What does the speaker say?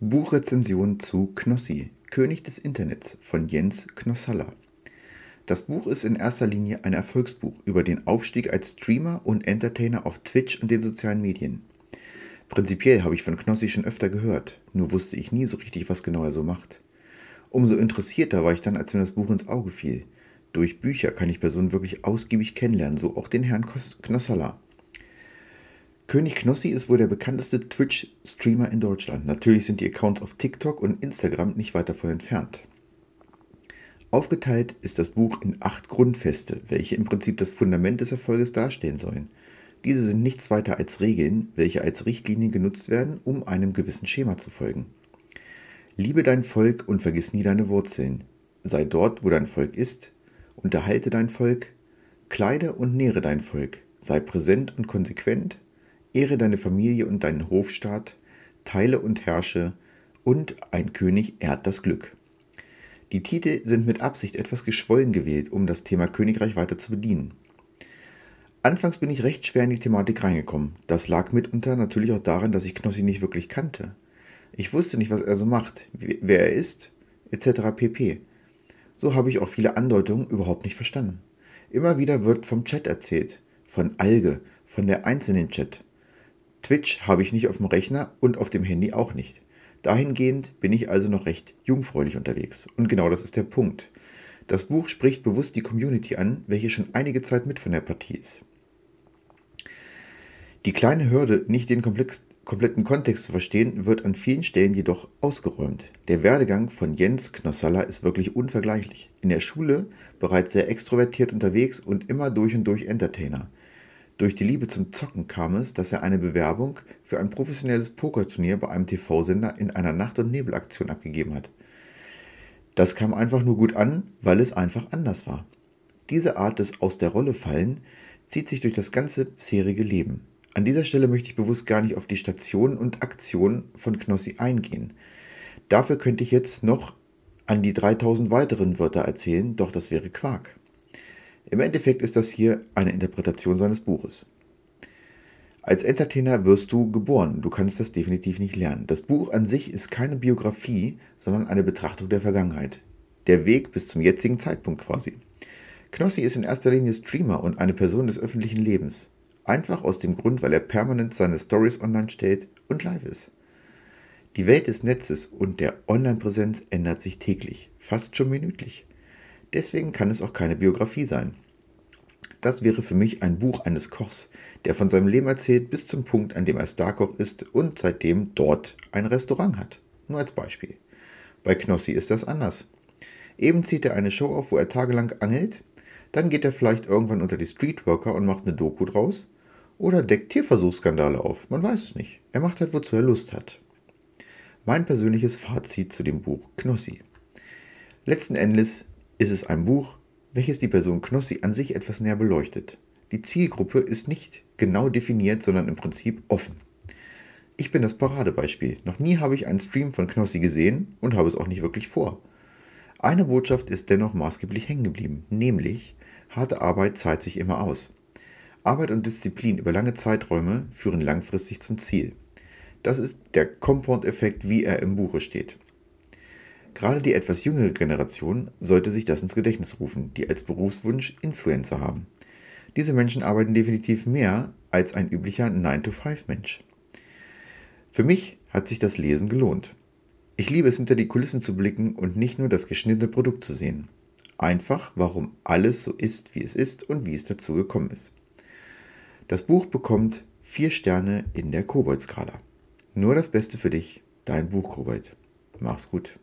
Buchrezension zu Knossi, König des Internets von Jens Knossalla. Das Buch ist in erster Linie ein Erfolgsbuch über den Aufstieg als Streamer und Entertainer auf Twitch und den sozialen Medien. Prinzipiell habe ich von Knossi schon öfter gehört, nur wusste ich nie so richtig, was genau er so macht. Umso interessierter war ich dann, als mir das Buch ins Auge fiel. Durch Bücher kann ich Personen wirklich ausgiebig kennenlernen, so auch den Herrn Knossalla. König Knossi ist wohl der bekannteste Twitch-Streamer in Deutschland. Natürlich sind die Accounts auf TikTok und Instagram nicht weit davon entfernt. Aufgeteilt ist das Buch in acht Grundfeste, welche im Prinzip das Fundament des Erfolges darstellen sollen. Diese sind nichts weiter als Regeln, welche als Richtlinien genutzt werden, um einem gewissen Schema zu folgen. Liebe dein Volk und vergiss nie deine Wurzeln. Sei dort, wo dein Volk ist. Unterhalte dein Volk. Kleide und nähre dein Volk. Sei präsent und konsequent. Ehre deine Familie und deinen Hofstaat, teile und herrsche, und ein König ehrt das Glück. Die Titel sind mit Absicht etwas geschwollen gewählt, um das Thema Königreich weiter zu bedienen. Anfangs bin ich recht schwer in die Thematik reingekommen. Das lag mitunter natürlich auch daran, dass ich Knossi nicht wirklich kannte. Ich wusste nicht, was er so macht, wer er ist, etc. pp. So habe ich auch viele Andeutungen überhaupt nicht verstanden. Immer wieder wird vom Chat erzählt, von Alge, von der einzelnen Chat. Twitch habe ich nicht auf dem Rechner und auf dem Handy auch nicht. Dahingehend bin ich also noch recht jungfräulich unterwegs. Und genau das ist der Punkt. Das Buch spricht bewusst die Community an, welche schon einige Zeit mit von der Partie ist. Die kleine Hürde, nicht den komplex, kompletten Kontext zu verstehen, wird an vielen Stellen jedoch ausgeräumt. Der Werdegang von Jens Knossalla ist wirklich unvergleichlich. In der Schule bereits sehr extrovertiert unterwegs und immer durch und durch Entertainer. Durch die Liebe zum Zocken kam es, dass er eine Bewerbung für ein professionelles Pokerturnier bei einem TV-Sender in einer Nacht- und Nebelaktion abgegeben hat. Das kam einfach nur gut an, weil es einfach anders war. Diese Art des Aus der Rolle fallen zieht sich durch das ganze bisherige Leben. An dieser Stelle möchte ich bewusst gar nicht auf die Stationen und Aktionen von Knossi eingehen. Dafür könnte ich jetzt noch an die 3000 weiteren Wörter erzählen, doch das wäre Quark. Im Endeffekt ist das hier eine Interpretation seines Buches. Als Entertainer wirst du geboren, du kannst das definitiv nicht lernen. Das Buch an sich ist keine Biografie, sondern eine Betrachtung der Vergangenheit. Der Weg bis zum jetzigen Zeitpunkt quasi. Knossi ist in erster Linie Streamer und eine Person des öffentlichen Lebens. Einfach aus dem Grund, weil er permanent seine Stories online stellt und live ist. Die Welt des Netzes und der Online-Präsenz ändert sich täglich, fast schon minütlich. Deswegen kann es auch keine Biografie sein. Das wäre für mich ein Buch eines Kochs, der von seinem Leben erzählt bis zum Punkt, an dem er Starkoch ist und seitdem dort ein Restaurant hat. Nur als Beispiel. Bei Knossi ist das anders. Eben zieht er eine Show auf, wo er tagelang angelt, dann geht er vielleicht irgendwann unter die Streetworker und macht eine Doku draus oder deckt Tierversuchsskandale auf. Man weiß es nicht. Er macht halt, wozu er Lust hat. Mein persönliches Fazit zu dem Buch Knossi. Letzten Endes ist es ein Buch, welches die Person Knossi an sich etwas näher beleuchtet. Die Zielgruppe ist nicht genau definiert, sondern im Prinzip offen. Ich bin das Paradebeispiel. Noch nie habe ich einen Stream von Knossi gesehen und habe es auch nicht wirklich vor. Eine Botschaft ist dennoch maßgeblich hängen geblieben, nämlich harte Arbeit zahlt sich immer aus. Arbeit und Disziplin über lange Zeiträume führen langfristig zum Ziel. Das ist der Compound-Effekt, wie er im Buche steht. Gerade die etwas jüngere Generation sollte sich das ins Gedächtnis rufen, die als Berufswunsch Influencer haben. Diese Menschen arbeiten definitiv mehr als ein üblicher 9-to-5-Mensch. Für mich hat sich das Lesen gelohnt. Ich liebe es, hinter die Kulissen zu blicken und nicht nur das geschnittene Produkt zu sehen. Einfach, warum alles so ist, wie es ist und wie es dazu gekommen ist. Das Buch bekommt vier Sterne in der Kobold-Skala. Nur das Beste für dich, dein Buch Kobold. Mach's gut.